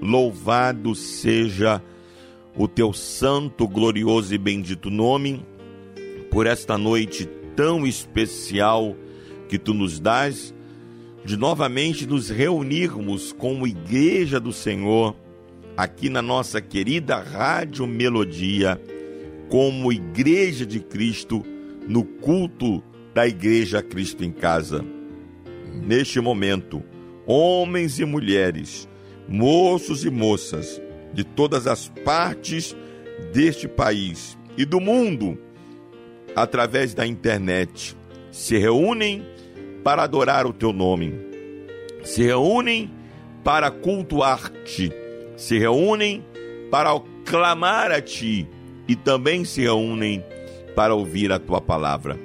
Louvado seja o teu santo, glorioso e bendito nome por esta noite tão especial que tu nos dás de novamente nos reunirmos como igreja do Senhor aqui na nossa querida Rádio Melodia, como igreja de Cristo no culto da igreja Cristo em casa. Neste momento, homens e mulheres moços e moças de todas as partes deste país e do mundo, através da internet, se reúnem para adorar o teu nome, se reúnem para cultuar-te, se reúnem para clamar a ti e também se reúnem para ouvir a tua palavra.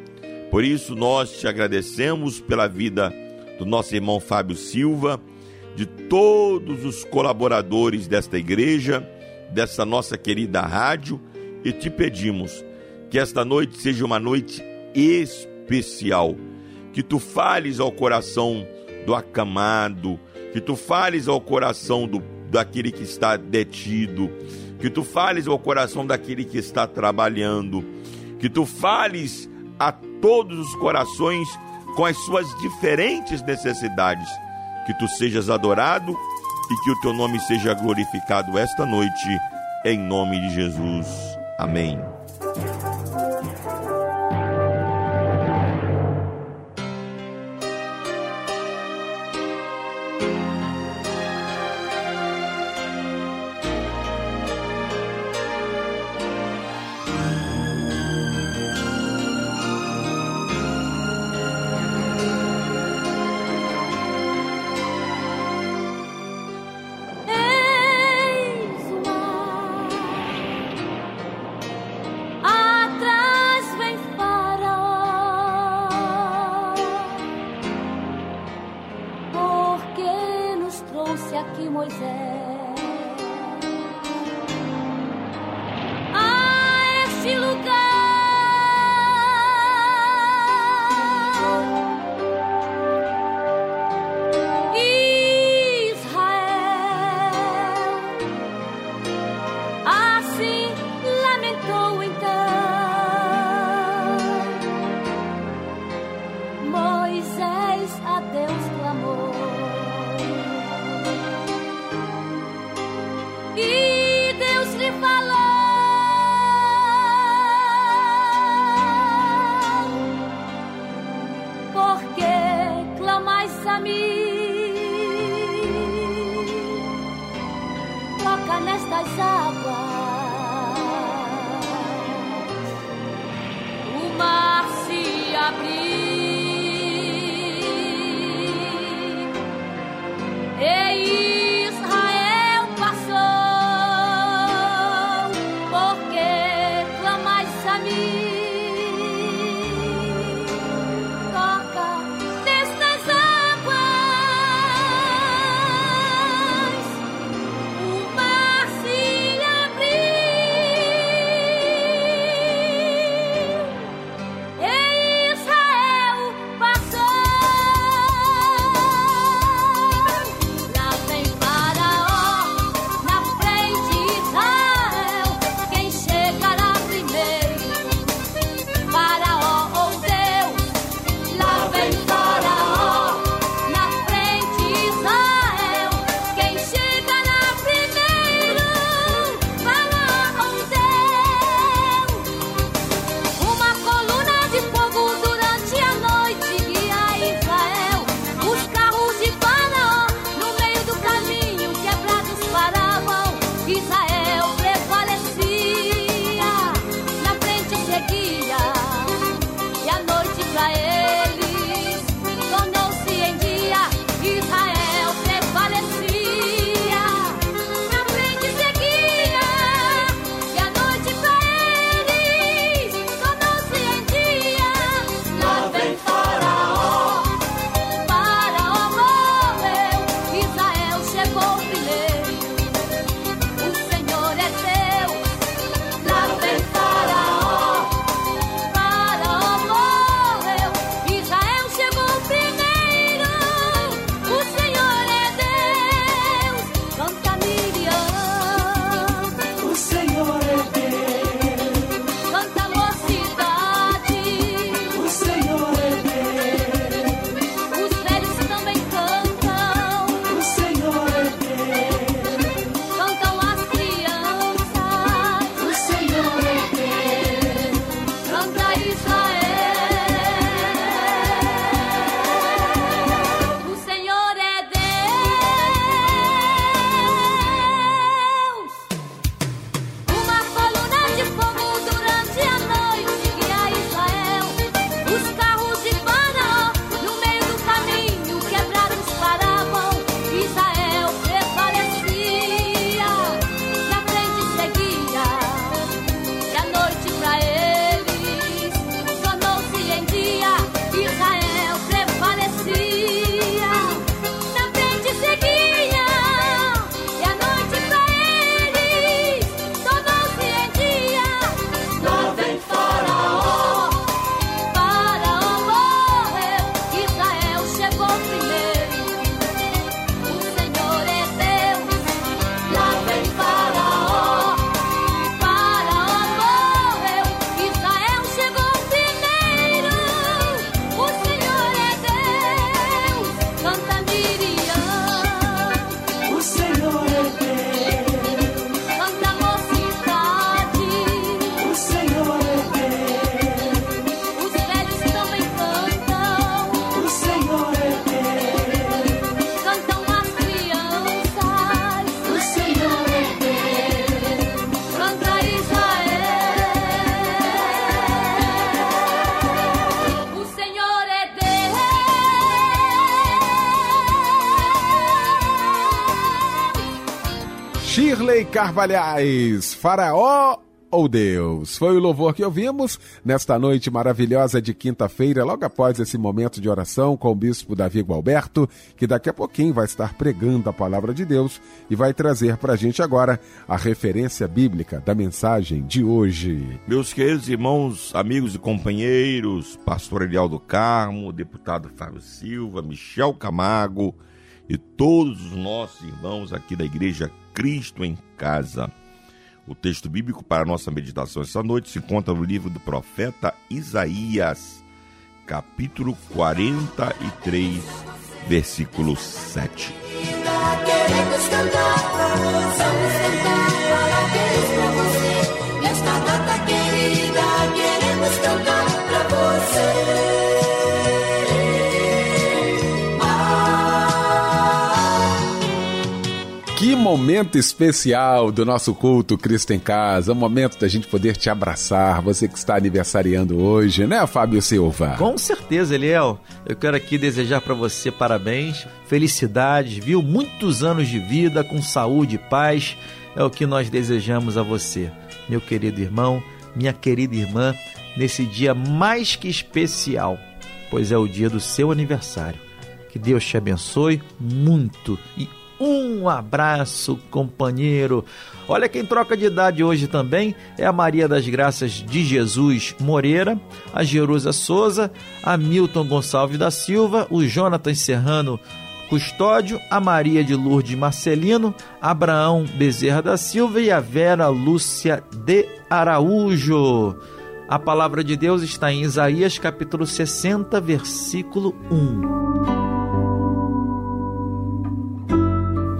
Por isso nós te agradecemos pela vida do nosso irmão Fábio Silva de todos os colaboradores desta igreja, dessa nossa querida rádio, e te pedimos que esta noite seja uma noite especial, que tu fales ao coração do acamado, que tu fales ao coração do, daquele que está detido, que tu fales ao coração daquele que está trabalhando, que tu fales a todos os corações com as suas diferentes necessidades que tu sejas adorado e que o teu nome seja glorificado esta noite, em nome de Jesus. Amém. Carvalhais, Faraó ou Deus? Foi o louvor que ouvimos nesta noite maravilhosa de quinta-feira, logo após esse momento de oração com o bispo Davi Gualberto, que daqui a pouquinho vai estar pregando a palavra de Deus e vai trazer para a gente agora a referência bíblica da mensagem de hoje. Meus queridos irmãos, amigos e companheiros, pastor Eliel do Carmo, deputado Fábio Silva, Michel Camargo e todos os nossos irmãos aqui da Igreja Cristo em Casa. O texto bíblico para a nossa meditação essa noite se encontra no livro do profeta Isaías, capítulo 43, versículo 7. Queremos cantar, vamos cantar, parabéns pra você. Nesta data querida, queremos cantar pra você. Momento especial do nosso culto Cristo em Casa, um momento da gente poder te abraçar, você que está aniversariando hoje, né, Fábio Silva? Com certeza, Eliel. Eu quero aqui desejar para você parabéns, felicidades, viu? Muitos anos de vida com saúde e paz. É o que nós desejamos a você, meu querido irmão minha querida irmã, nesse dia mais que especial, pois é o dia do seu aniversário. Que Deus te abençoe muito e um abraço, companheiro. Olha quem troca de idade hoje também é a Maria das Graças de Jesus Moreira, a Jerusa Souza, a Milton Gonçalves da Silva, o Jonathan Serrano Custódio, a Maria de Lourdes Marcelino, Abraão Bezerra da Silva e a Vera Lúcia de Araújo. A palavra de Deus está em Isaías capítulo 60, versículo 1.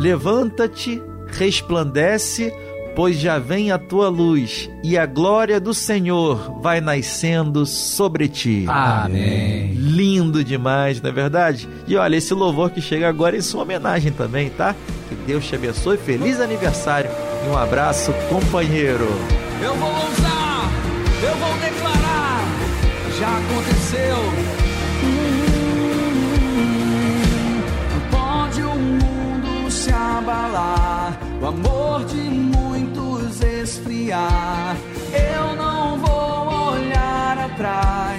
Levanta-te, resplandece, pois já vem a tua luz e a glória do Senhor vai nascendo sobre ti. Amém. Lindo demais, não é verdade? E olha, esse louvor que chega agora é em sua homenagem também, tá? Que Deus te abençoe, feliz aniversário e um abraço, companheiro. Eu vou ousar, eu vou declarar, já aconteceu. O amor de esfriar. Eu não vou olhar atrás,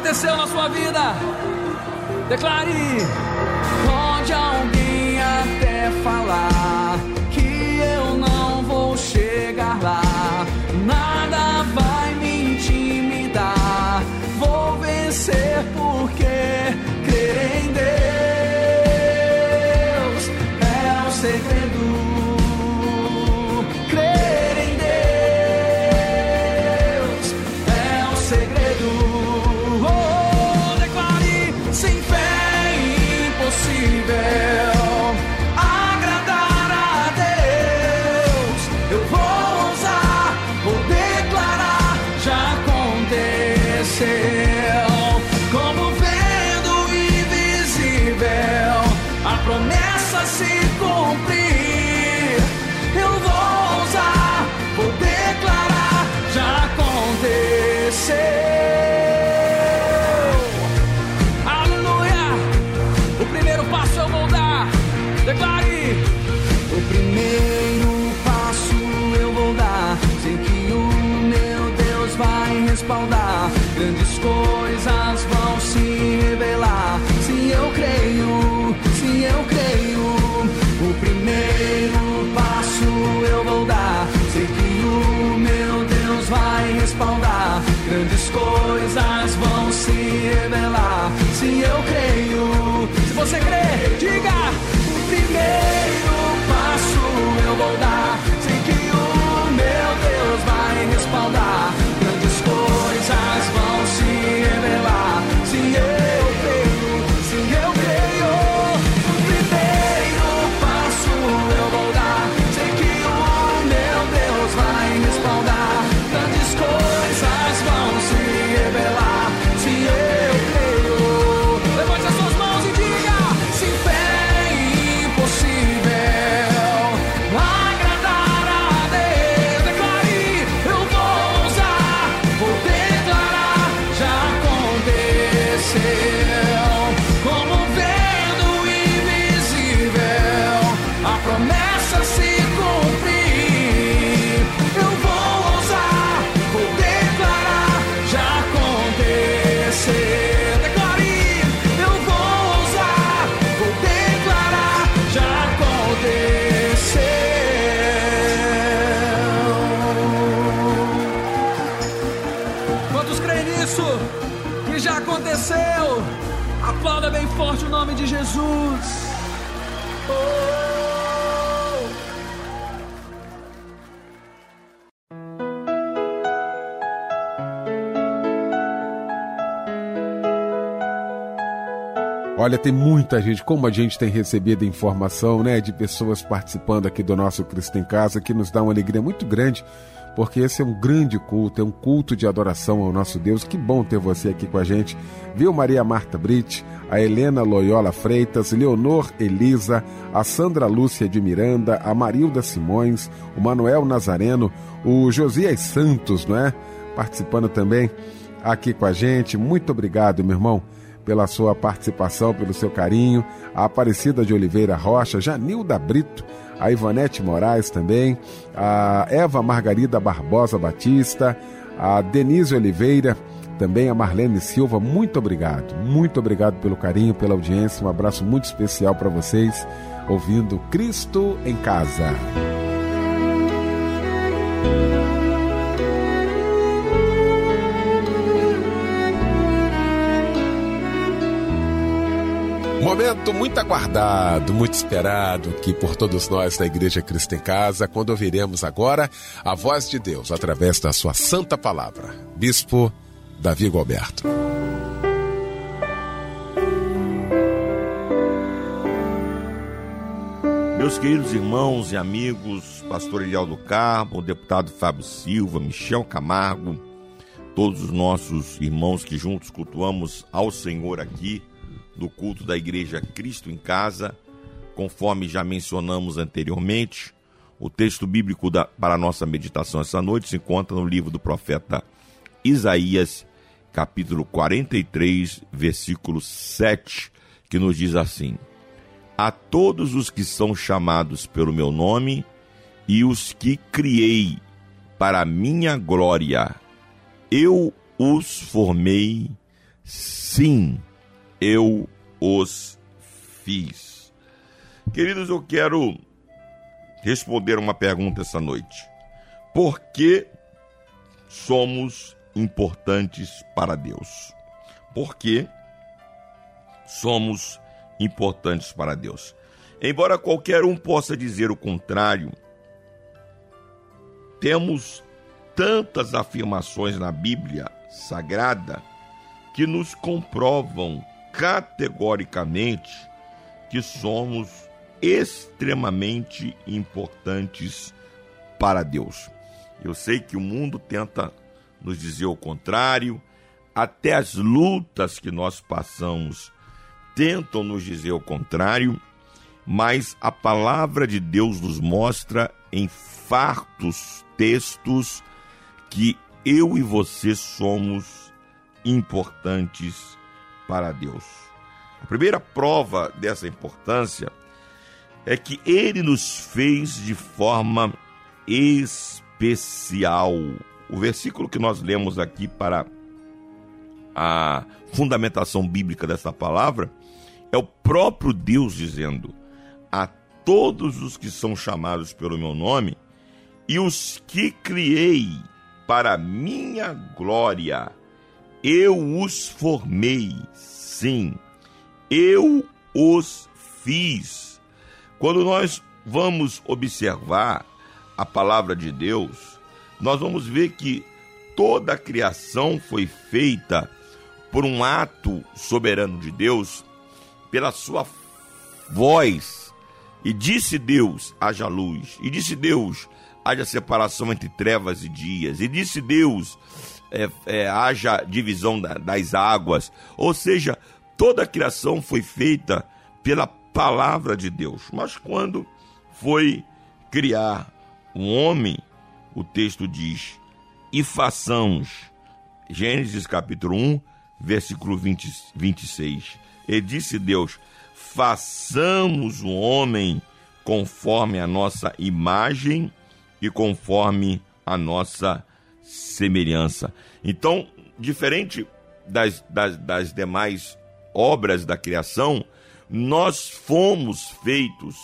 aconteceu na sua vida. Declare. Pode alguém até falar que eu não vou chegar lá. Nada vai me intimidar. Vou vencer porque crer em Deus é o segredo. Coisas vão se revelar. Se eu creio, Olha, tem muita gente, como a gente tem recebido informação, né, de pessoas participando aqui do nosso Cristo em Casa, que nos dá uma alegria muito grande, porque esse é um grande culto, é um culto de adoração ao nosso Deus. Que bom ter você aqui com a gente. Viu Maria Marta Brit, a Helena Loyola Freitas, Leonor Elisa, a Sandra Lúcia de Miranda, a Marilda Simões, o Manuel Nazareno, o Josias Santos, não é? Participando também aqui com a gente. Muito obrigado, meu irmão pela sua participação, pelo seu carinho, a Aparecida de Oliveira Rocha, Janilda Brito, a Ivanete Moraes também, a Eva Margarida Barbosa Batista, a Denise Oliveira, também a Marlene Silva, muito obrigado, muito obrigado pelo carinho, pela audiência, um abraço muito especial para vocês, ouvindo Cristo em Casa. Momento muito aguardado, muito esperado aqui por todos nós da Igreja Cristo em Casa, quando ouviremos agora a voz de Deus através da sua santa palavra. Bispo Davi Gilberto. Meus queridos irmãos e amigos, pastor Eliel do Carmo, deputado Fábio Silva, Michel Camargo, todos os nossos irmãos que juntos cultuamos ao Senhor aqui do culto da Igreja Cristo em Casa, conforme já mencionamos anteriormente. O texto bíblico da, para a nossa meditação essa noite se encontra no livro do profeta Isaías, capítulo 43, versículo 7, que nos diz assim: A todos os que são chamados pelo meu nome e os que criei para minha glória, eu os formei, sim, eu os fiz. Queridos, eu quero responder uma pergunta essa noite. Por que somos importantes para Deus? Por que somos importantes para Deus? Embora qualquer um possa dizer o contrário, temos tantas afirmações na Bíblia Sagrada que nos comprovam categoricamente que somos extremamente importantes para Deus. Eu sei que o mundo tenta nos dizer o contrário, até as lutas que nós passamos tentam nos dizer o contrário, mas a palavra de Deus nos mostra em fartos textos que eu e você somos importantes para Deus. A primeira prova dessa importância é que ele nos fez de forma especial. O versículo que nós lemos aqui para a fundamentação bíblica dessa palavra é o próprio Deus dizendo: A todos os que são chamados pelo meu nome e os que criei para minha glória eu os formei, sim, eu os fiz. Quando nós vamos observar a palavra de Deus, nós vamos ver que toda a criação foi feita por um ato soberano de Deus, pela sua voz. E disse Deus: haja luz. E disse Deus: haja separação entre trevas e dias. E disse Deus: é, é, haja divisão da, das águas. Ou seja, toda a criação foi feita pela palavra de Deus. Mas quando foi criar o um homem, o texto diz: e façamos. Gênesis capítulo 1, versículo 20, 26. E disse Deus: façamos o homem conforme a nossa imagem e conforme a nossa semelhança. Então, diferente das, das, das demais obras da criação, nós fomos feitos,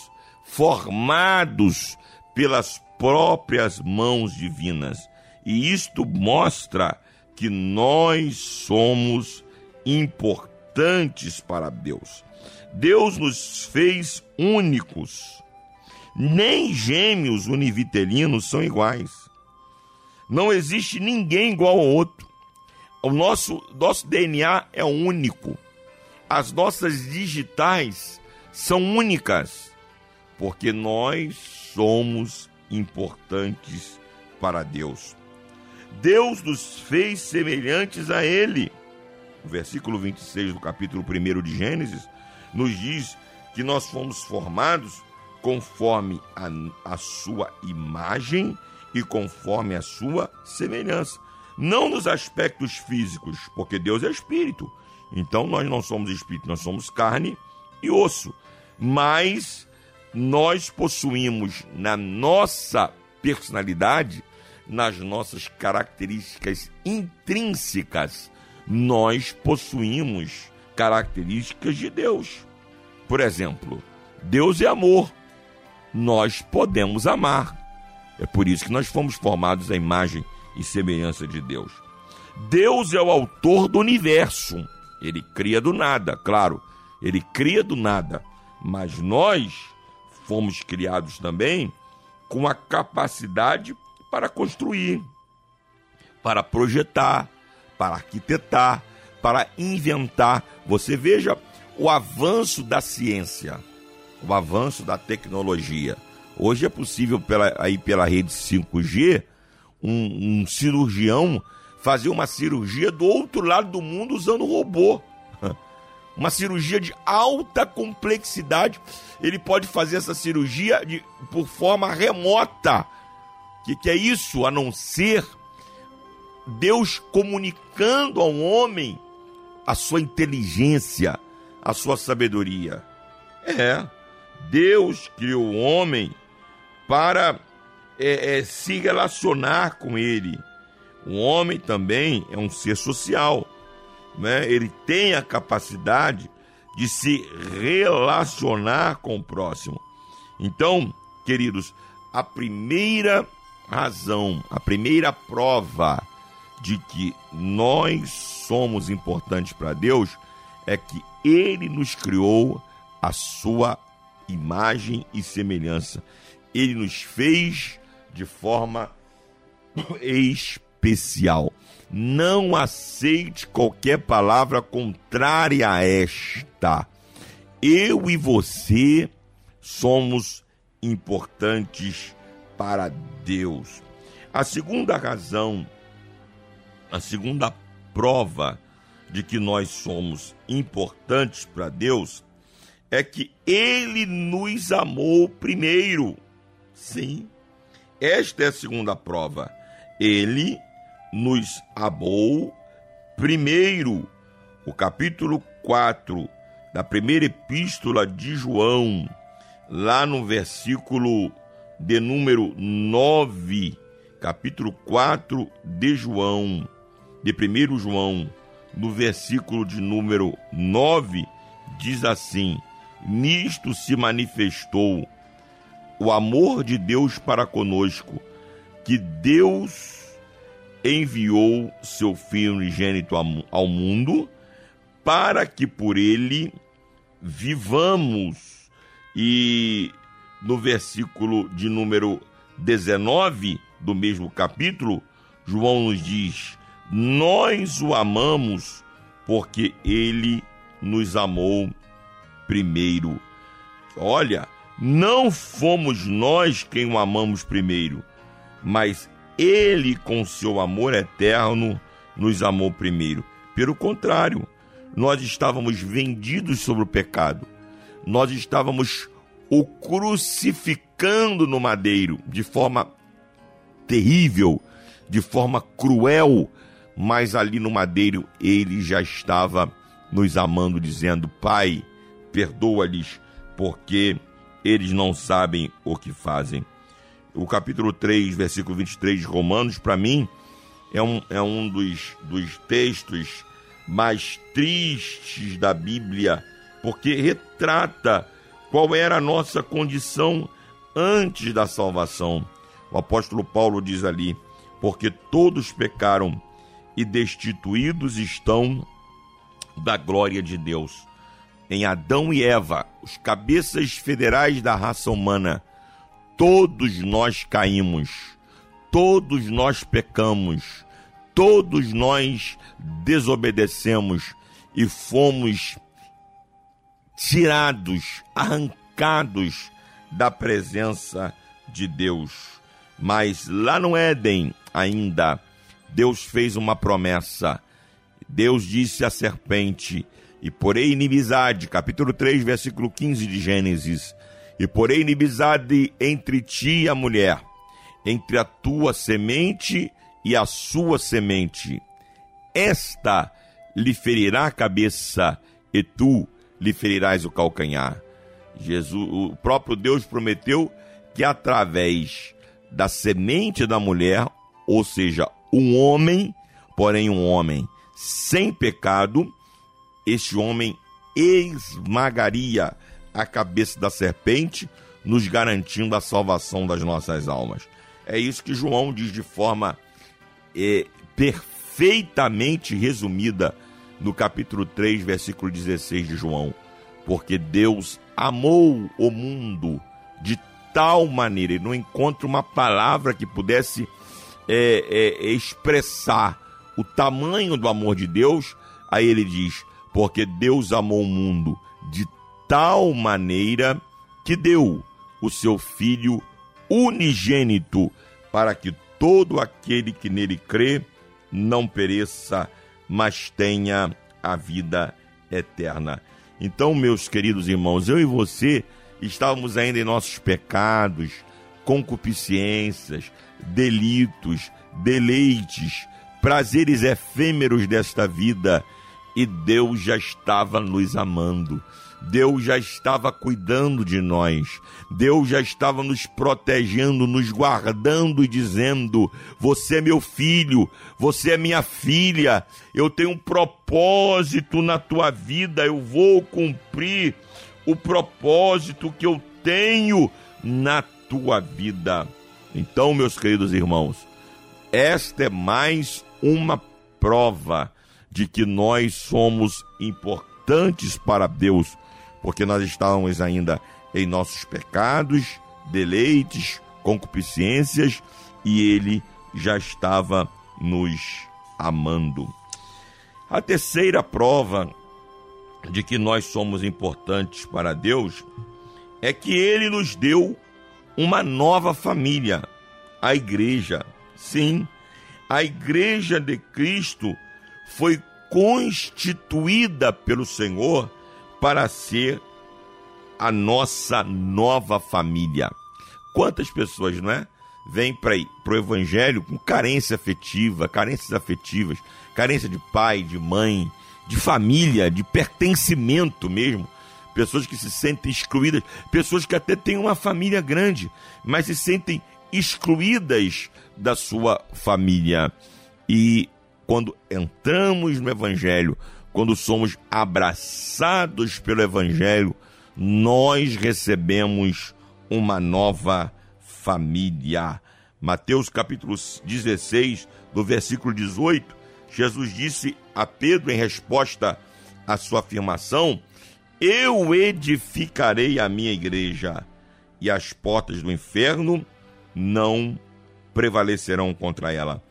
formados pelas próprias mãos divinas. E isto mostra que nós somos importantes para Deus. Deus nos fez únicos. Nem gêmeos univitelinos são iguais. Não existe ninguém igual ao outro. O nosso, nosso DNA é único. As nossas digitais são únicas, porque nós somos importantes para Deus. Deus nos fez semelhantes a Ele. O versículo 26 do capítulo 1 de Gênesis nos diz que nós fomos formados conforme a, a sua imagem e conforme a sua semelhança. Não nos aspectos físicos, porque Deus é espírito. Então nós não somos espírito, nós somos carne e osso. Mas nós possuímos na nossa personalidade nas nossas características intrínsecas, nós possuímos características de Deus. Por exemplo, Deus é amor. Nós podemos amar. É por isso que nós fomos formados à imagem e semelhança de Deus. Deus é o autor do universo. Ele cria do nada, claro. Ele cria do nada. Mas nós fomos criados também com a capacidade para construir, para projetar, para arquitetar, para inventar. Você veja o avanço da ciência, o avanço da tecnologia. Hoje é possível pela, aí pela rede 5G um, um cirurgião fazer uma cirurgia do outro lado do mundo usando robô. Uma cirurgia de alta complexidade. Ele pode fazer essa cirurgia de, por forma remota que, que é isso a não ser Deus comunicando ao homem a sua inteligência, a sua sabedoria? É, Deus criou o homem para é, é, se relacionar com ele. O homem também é um ser social, né? ele tem a capacidade de se relacionar com o próximo. Então, queridos, a primeira razão, a primeira prova de que nós somos importantes para Deus é que Ele nos criou a sua imagem e semelhança. Ele nos fez de forma especial. Não aceite qualquer palavra contrária a esta. Eu e você somos importantes para Deus. A segunda razão, a segunda prova de que nós somos importantes para Deus é que Ele nos amou primeiro. Sim, esta é a segunda prova. Ele nos amou primeiro. O capítulo 4 da primeira epístola de João, lá no versículo de número 9, capítulo 4 de João, de 1 João, no versículo de número 9, diz assim: Nisto se manifestou o amor de Deus para conosco, que Deus enviou seu Filho unigênito ao mundo, para que por ele vivamos e no versículo de número 19 do mesmo capítulo, João nos diz: Nós o amamos porque ele nos amou primeiro. Olha, não fomos nós quem o amamos primeiro, mas ele, com seu amor eterno, nos amou primeiro. Pelo contrário, nós estávamos vendidos sobre o pecado, nós estávamos o crucificando no madeiro de forma terrível, de forma cruel, mas ali no madeiro ele já estava nos amando, dizendo: Pai, perdoa-lhes, porque eles não sabem o que fazem. O capítulo 3, versículo 23 de Romanos, para mim, é um, é um dos, dos textos mais tristes da Bíblia, porque retrata qual era a nossa condição antes da salvação. O apóstolo Paulo diz ali: porque todos pecaram e destituídos estão da glória de Deus. Em Adão e Eva, os cabeças federais da raça humana, todos nós caímos, todos nós pecamos, todos nós desobedecemos e fomos tirados, arrancados da presença de Deus. Mas lá no Éden, ainda, Deus fez uma promessa. Deus disse à serpente: E porém inimizade, capítulo 3, versículo 15 de Gênesis: E porém inimizade entre ti e a mulher, entre a tua semente e a sua semente. Esta lhe ferirá a cabeça, e tu lhe ferirás o calcanhar. Jesus, o próprio Deus prometeu que através da semente da mulher, ou seja, um homem, porém um homem sem pecado, este homem esmagaria a cabeça da serpente, nos garantindo a salvação das nossas almas. É isso que João diz de forma é, perfeitamente resumida no capítulo 3, versículo 16 de João. Porque Deus amou o mundo de tal maneira, e não encontra uma palavra que pudesse é, é, expressar o tamanho do amor de Deus. Aí ele diz: Porque Deus amou o mundo de tal maneira que deu o seu Filho unigênito para que todo aquele que nele crê não pereça, mas tenha a vida eterna. Então, meus queridos irmãos, eu e você estávamos ainda em nossos pecados, concupiscências, delitos, deleites, prazeres efêmeros desta vida, e Deus já estava nos amando. Deus já estava cuidando de nós, Deus já estava nos protegendo, nos guardando e dizendo: Você é meu filho, você é minha filha, eu tenho um propósito na tua vida, eu vou cumprir o propósito que eu tenho na tua vida. Então, meus queridos irmãos, esta é mais uma prova de que nós somos importantes para Deus porque nós estávamos ainda em nossos pecados, deleites, concupiscências, e ele já estava nos amando. A terceira prova de que nós somos importantes para Deus é que ele nos deu uma nova família, a igreja. Sim, a igreja de Cristo foi constituída pelo Senhor para ser a nossa nova família. Quantas pessoas, não é? Vêm para o evangelho com carência afetiva, carências afetivas, carência de pai, de mãe, de família, de pertencimento mesmo. Pessoas que se sentem excluídas, pessoas que até têm uma família grande, mas se sentem excluídas da sua família. E quando entramos no Evangelho, quando somos abraçados pelo Evangelho, nós recebemos uma nova família. Mateus capítulo 16, do versículo 18, Jesus disse a Pedro em resposta à sua afirmação: Eu edificarei a minha igreja, e as portas do inferno não prevalecerão contra ela.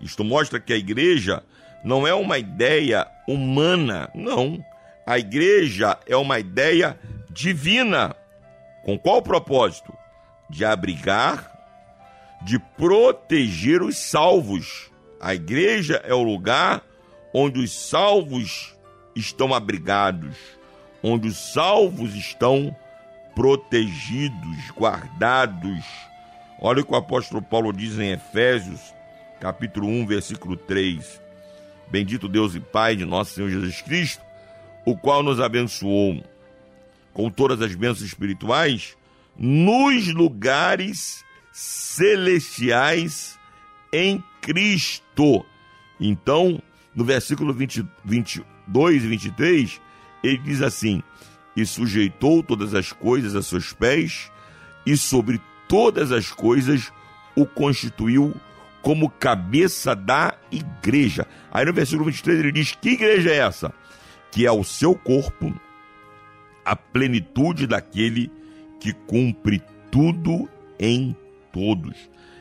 Isto mostra que a igreja não é uma ideia humana, não. A igreja é uma ideia divina. Com qual propósito? De abrigar, de proteger os salvos. A igreja é o lugar onde os salvos estão abrigados, onde os salvos estão protegidos, guardados. Olha o que o apóstolo Paulo diz em Efésios, capítulo 1, versículo 3. Bendito Deus e Pai de nosso Senhor Jesus Cristo, o qual nos abençoou com todas as bênçãos espirituais nos lugares celestiais em Cristo. Então, no versículo 20, 22 e 23, ele diz assim: E sujeitou todas as coisas a seus pés, e sobre todas as coisas o constituiu como cabeça da igreja. Aí no versículo 23 ele diz: Que igreja é essa? Que é o seu corpo, a plenitude daquele que cumpre tudo em todos.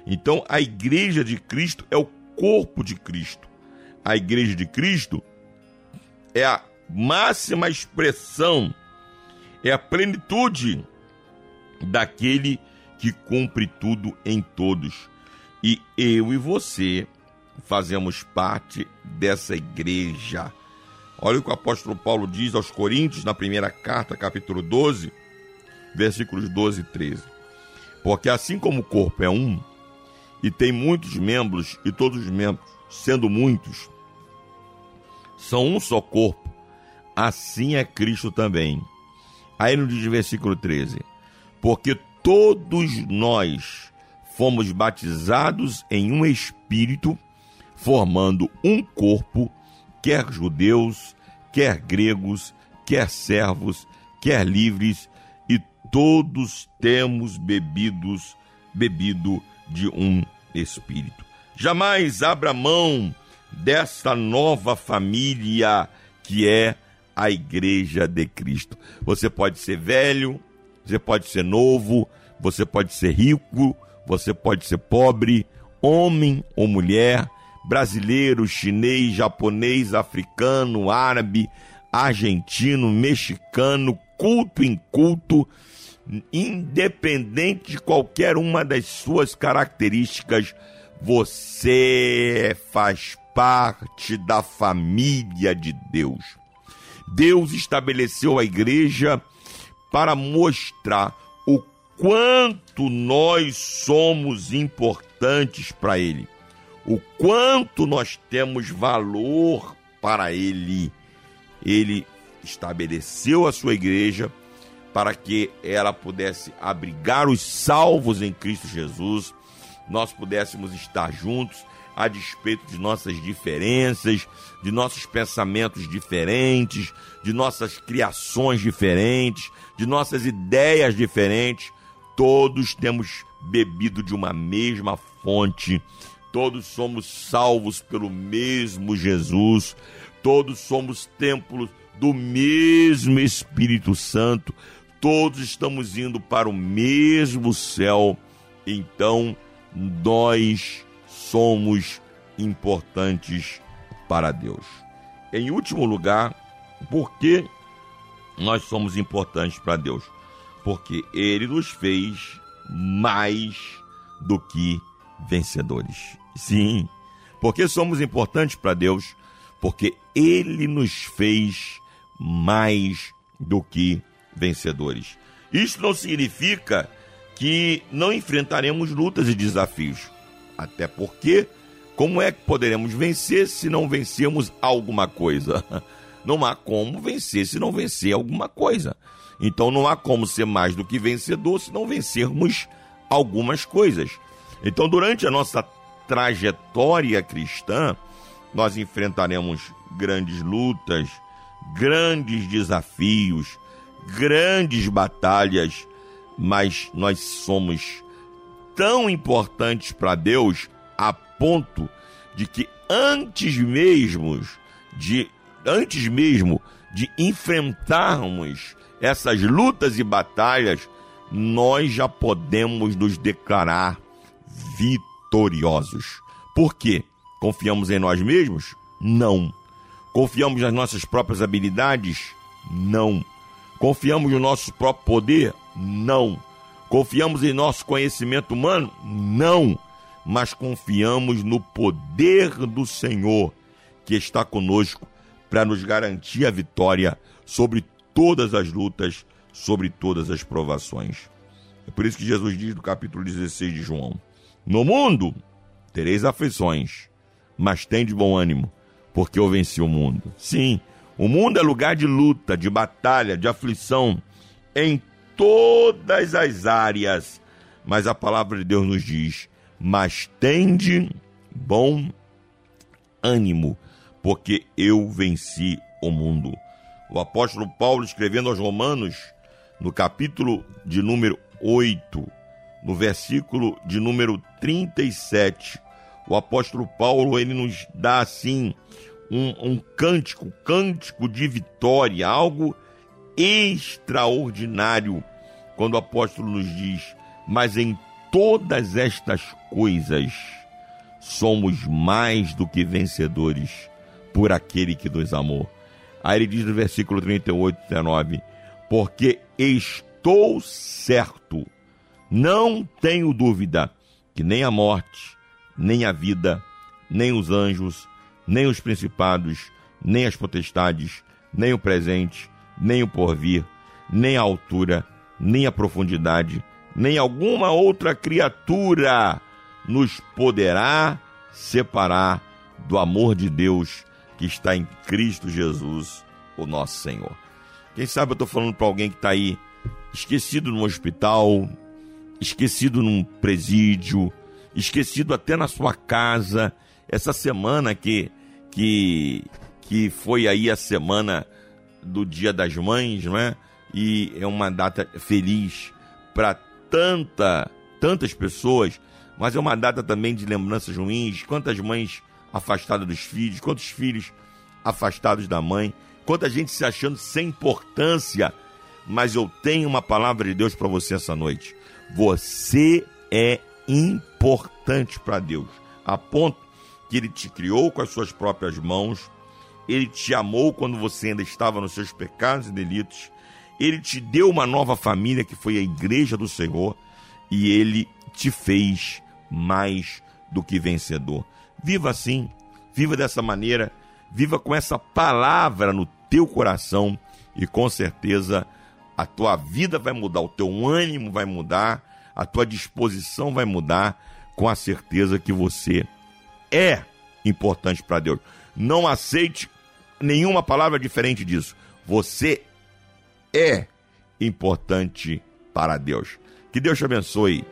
Então a igreja de Cristo é o corpo de Cristo. A igreja de Cristo é a máxima expressão, é a plenitude daquele que cumpre tudo em todos. E eu e você fazemos parte dessa igreja. Olha o que o apóstolo Paulo diz aos Coríntios na primeira carta, capítulo 12, versículos 12 e 13. Porque assim como o corpo é um, e tem muitos membros, e todos os membros, sendo muitos, são um só corpo, assim é Cristo também. Aí no diz versículo 13: Porque todos nós fomos batizados em um espírito, formando um corpo, quer judeus, quer gregos, quer servos, quer livres, e todos temos bebidos, bebido de um espírito. Jamais abra mão desta nova família que é a Igreja de Cristo. Você pode ser velho, você pode ser novo, você pode ser rico, você pode ser pobre, homem ou mulher, brasileiro, chinês, japonês, africano, árabe, argentino, mexicano, culto em culto, independente de qualquer uma das suas características, você faz parte da família de Deus. Deus estabeleceu a igreja para mostrar quanto nós somos importantes para Ele, o quanto nós temos valor para Ele. Ele estabeleceu a sua igreja para que ela pudesse abrigar os salvos em Cristo Jesus, nós pudéssemos estar juntos a despeito de nossas diferenças, de nossos pensamentos diferentes, de nossas criações diferentes, de nossas ideias diferentes, todos temos bebido de uma mesma fonte, todos somos salvos pelo mesmo Jesus, todos somos templos do mesmo Espírito Santo, todos estamos indo para o mesmo céu, então nós somos importantes para Deus. Em último lugar, por que nós somos importantes para Deus? Porque Ele nos fez mais do que vencedores. Sim, porque somos importantes para Deus? Porque Ele nos fez mais do que vencedores. Isso não significa que não enfrentaremos lutas e desafios. Até porque, como é que poderemos vencer se não vencermos alguma coisa? Não há como vencer se não vencer alguma coisa. Então não há como ser mais do que vencedor se não vencermos algumas coisas. Então, durante a nossa trajetória cristã, nós enfrentaremos grandes lutas, grandes desafios, grandes batalhas, mas nós somos tão importantes para Deus a ponto de que antes mesmo de antes mesmo de enfrentarmos essas lutas e batalhas, nós já podemos nos declarar vitoriosos. Por quê? Confiamos em nós mesmos? Não. Confiamos nas nossas próprias habilidades? Não. Confiamos no nosso próprio poder? Não. Confiamos em nosso conhecimento humano? Não. Mas confiamos no poder do Senhor que está conosco para nos garantir a vitória sobre todas as lutas, sobre todas as provações. É por isso que Jesus diz no capítulo 16 de João: No mundo tereis aflições, mas tem de bom ânimo, porque eu venci o mundo. Sim, o mundo é lugar de luta, de batalha, de aflição em todas as áreas. Mas a palavra de Deus nos diz: Mas tende bom ânimo, porque eu venci o mundo. O apóstolo Paulo, escrevendo aos Romanos, no capítulo de número 8, no versículo de número 37, o apóstolo Paulo ele nos dá assim um, um cântico, cântico de vitória, algo extraordinário, quando o apóstolo nos diz: Mas em todas estas coisas somos mais do que vencedores por aquele que nos amou. Aí ele diz no versículo 38, 19: Porque estou certo, não tenho dúvida, que nem a morte, nem a vida, nem os anjos, nem os principados, nem as potestades, nem o presente, nem o porvir, nem a altura, nem a profundidade, nem alguma outra criatura nos poderá separar do amor de Deus que está em Cristo Jesus, o nosso Senhor. Quem sabe eu estou falando para alguém que está aí esquecido num hospital, esquecido num presídio, esquecido até na sua casa. Essa semana que, que, que foi aí a semana do Dia das Mães, não é? E é uma data feliz para tanta, tantas pessoas, mas é uma data também de lembranças ruins. Quantas mães afastada dos filhos, quantos filhos afastados da mãe, quanta gente se achando sem importância. Mas eu tenho uma palavra de Deus para você essa noite. Você é importante para Deus, a ponto que Ele te criou com as suas próprias mãos, Ele te amou quando você ainda estava nos seus pecados e delitos, Ele te deu uma nova família que foi a Igreja do Senhor e Ele te fez mais do que vencedor. Viva assim, viva dessa maneira, viva com essa palavra no teu coração e com certeza a tua vida vai mudar, o teu ânimo vai mudar, a tua disposição vai mudar, com a certeza que você é importante para Deus. Não aceite nenhuma palavra diferente disso. Você é importante para Deus. Que Deus te abençoe,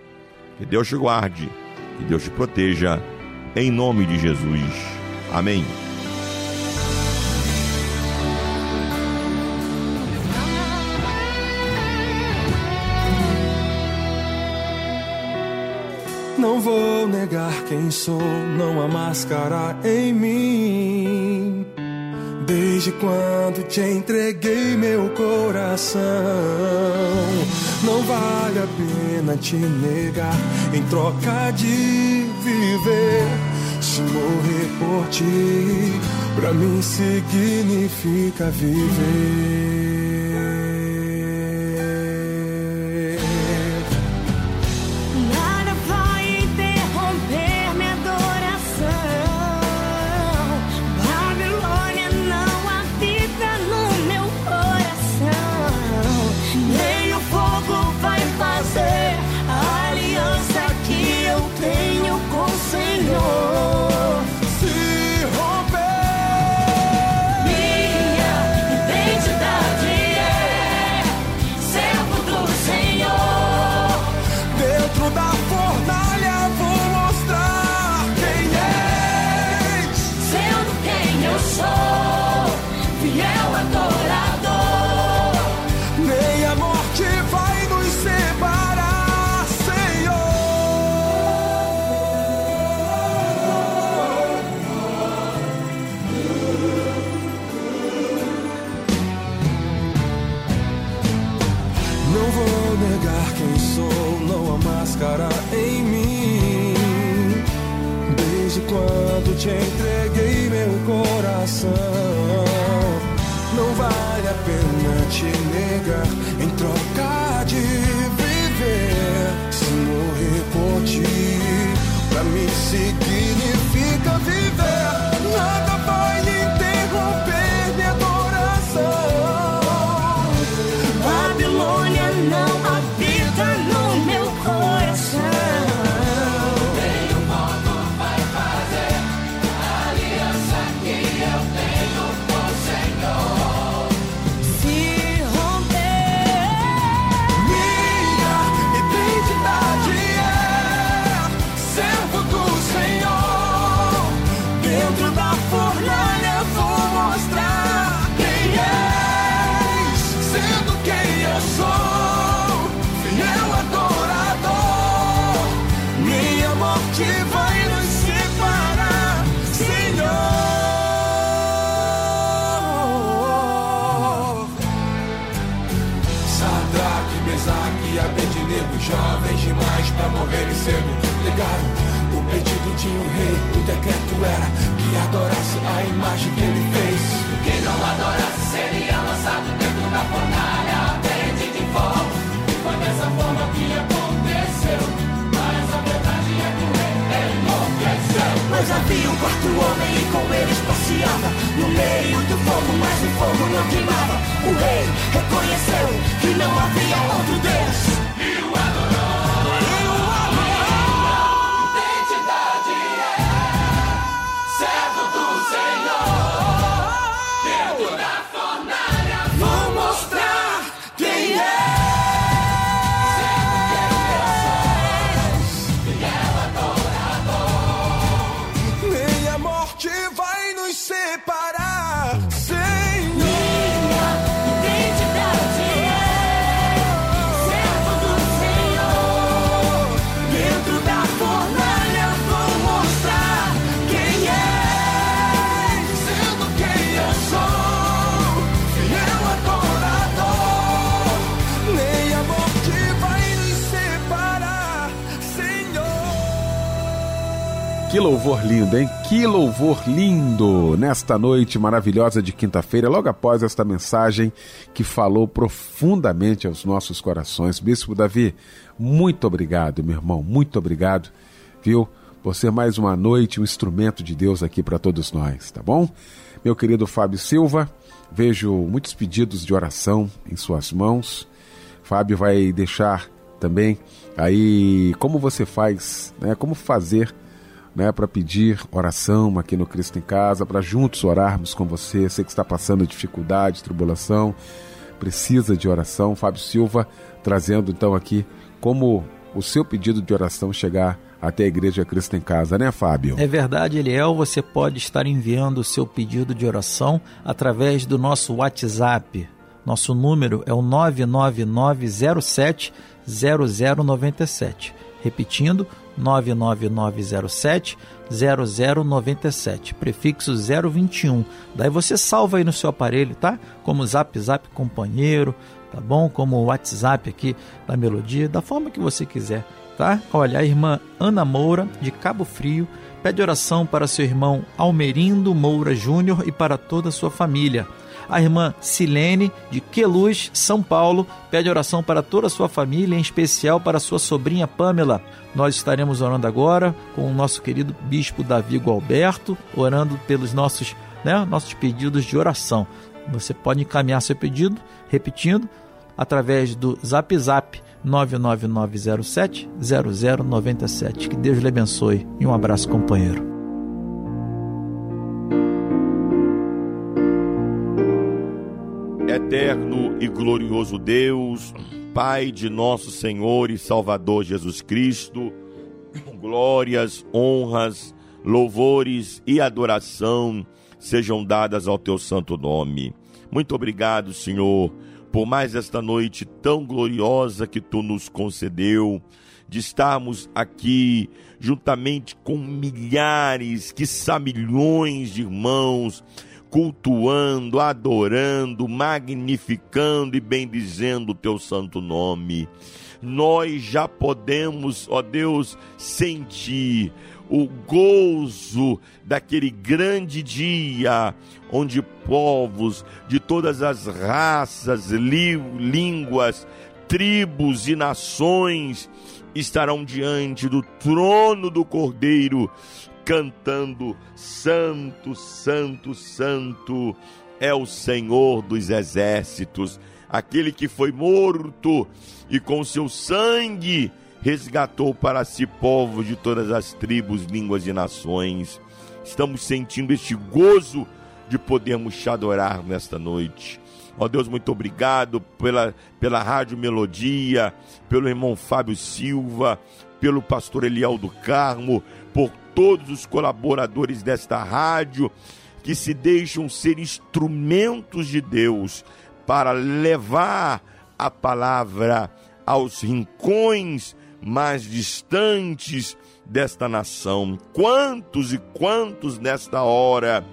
que Deus te guarde, que Deus te proteja em nome de Jesus. Amém. Não vou negar quem sou, não há máscara em mim. Desde quando te entreguei meu coração, não vale a pena te negar em troca de viver. Se morrer por ti, pra mim significa viver. Jovens demais pra morrerem cedo. Legaram o pedido de um rei. O decreto era que adorasse a imagem que ele fez. Quem não adorasse seria lançado dentro da fornalha. Ardente de fogo. E foi dessa forma que aconteceu. Mas havia um quarto homem e com eles passeava. No meio do fogo, mas o fogo não queimava. O rei reconheceu que não havia outro Deus Que louvor lindo, hein? Que louvor lindo! Nesta noite maravilhosa de quinta-feira, logo após esta mensagem que falou profundamente aos nossos corações. Bispo Davi, muito obrigado, meu irmão, muito obrigado, viu? Por ser mais uma noite um instrumento de Deus aqui para todos nós, tá bom? Meu querido Fábio Silva, vejo muitos pedidos de oração em suas mãos. Fábio vai deixar também aí como você faz, né? Como fazer né, para pedir oração aqui no Cristo em Casa, para juntos orarmos com você. Você que está passando dificuldade, tribulação, precisa de oração. Fábio Silva trazendo então aqui como o seu pedido de oração chegar até a Igreja Cristo em Casa, né, Fábio? É verdade, Eliel, você pode estar enviando o seu pedido de oração através do nosso WhatsApp. Nosso número é o 99907 0097. Repetindo, 99907 0097, prefixo 021. Daí você salva aí no seu aparelho, tá? Como Zap Zap Companheiro, tá bom? Como o WhatsApp aqui da Melodia, da forma que você quiser, tá? Olha, a irmã Ana Moura, de Cabo Frio, pede oração para seu irmão Almerindo Moura Júnior e para toda a sua família. A irmã Silene, de Queluz, São Paulo, pede oração para toda a sua família, em especial para sua sobrinha Pamela. Nós estaremos orando agora com o nosso querido bispo Davi Gualberto, orando pelos nossos, né, nossos pedidos de oração. Você pode encaminhar seu pedido, repetindo, através do Zap Zap 99907 0097. Que Deus lhe abençoe e um abraço, companheiro. Eterno e glorioso Deus, Pai de nosso Senhor e Salvador Jesus Cristo, glórias, honras, louvores e adoração sejam dadas ao teu santo nome. Muito obrigado, Senhor, por mais esta noite tão gloriosa que tu nos concedeu, de estarmos aqui juntamente com milhares, quiçá milhões de irmãos, cultuando, adorando, magnificando e bendizendo o teu santo nome. Nós já podemos, ó Deus, sentir o gozo daquele grande dia onde povos de todas as raças, línguas, tribos e nações estarão diante do trono do Cordeiro, cantando: Santo, Santo, Santo é o Senhor dos exércitos, aquele que foi morto e com seu sangue resgatou para si povos de todas as tribos, línguas e nações. Estamos sentindo este gozo de podermos te adorar nesta noite. Ó Deus, muito obrigado pela, pela Rádio Melodia, pelo irmão Fábio Silva, pelo pastor Eliel do Carmo, por todos os colaboradores desta rádio que se deixam ser instrumentos de Deus para levar a palavra aos rincões mais distantes desta nação. Quantos e quantos nesta hora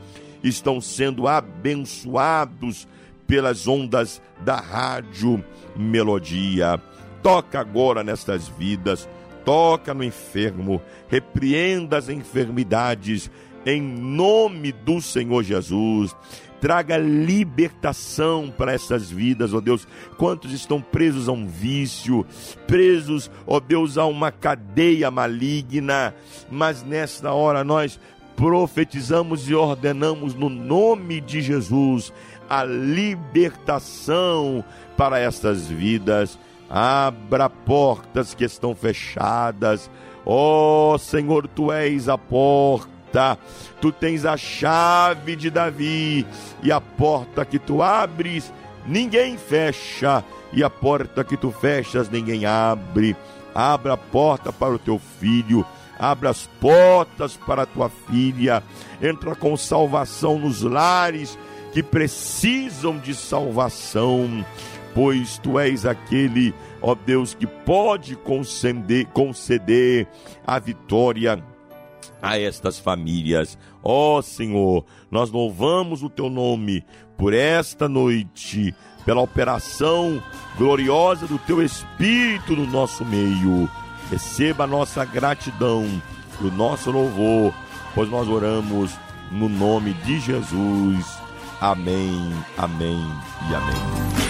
estão sendo abençoados pelas ondas da rádio Melodia. Toca agora nestas vidas, toca no enfermo, repreenda as enfermidades em nome do Senhor Jesus. Traga libertação para essas vidas, ó Deus. Quantos estão presos a um vício, presos, ó Deus, a uma cadeia maligna, mas nesta hora nós profetizamos e ordenamos no nome de Jesus a libertação para estas vidas. Abra portas que estão fechadas. Ó oh, Senhor, tu és a porta. Tu tens a chave de Davi e a porta que tu abres, ninguém fecha, e a porta que tu fechas, ninguém abre. Abra a porta para o teu filho abra as portas para a tua filha, entra com salvação nos lares que precisam de salvação, pois tu és aquele, ó Deus, que pode conceder, conceder a vitória a estas famílias. Ó Senhor, nós louvamos o teu nome por esta noite, pela operação gloriosa do teu Espírito no nosso meio. Receba a nossa gratidão e o nosso louvor, pois nós oramos no nome de Jesus. Amém, amém e amém.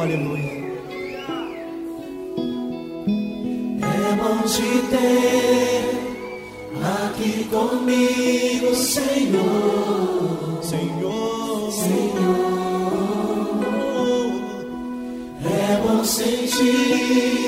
Oh, aleluia. É bom te ter aqui comigo, Senhor. Senhor, Senhor. É bom sentir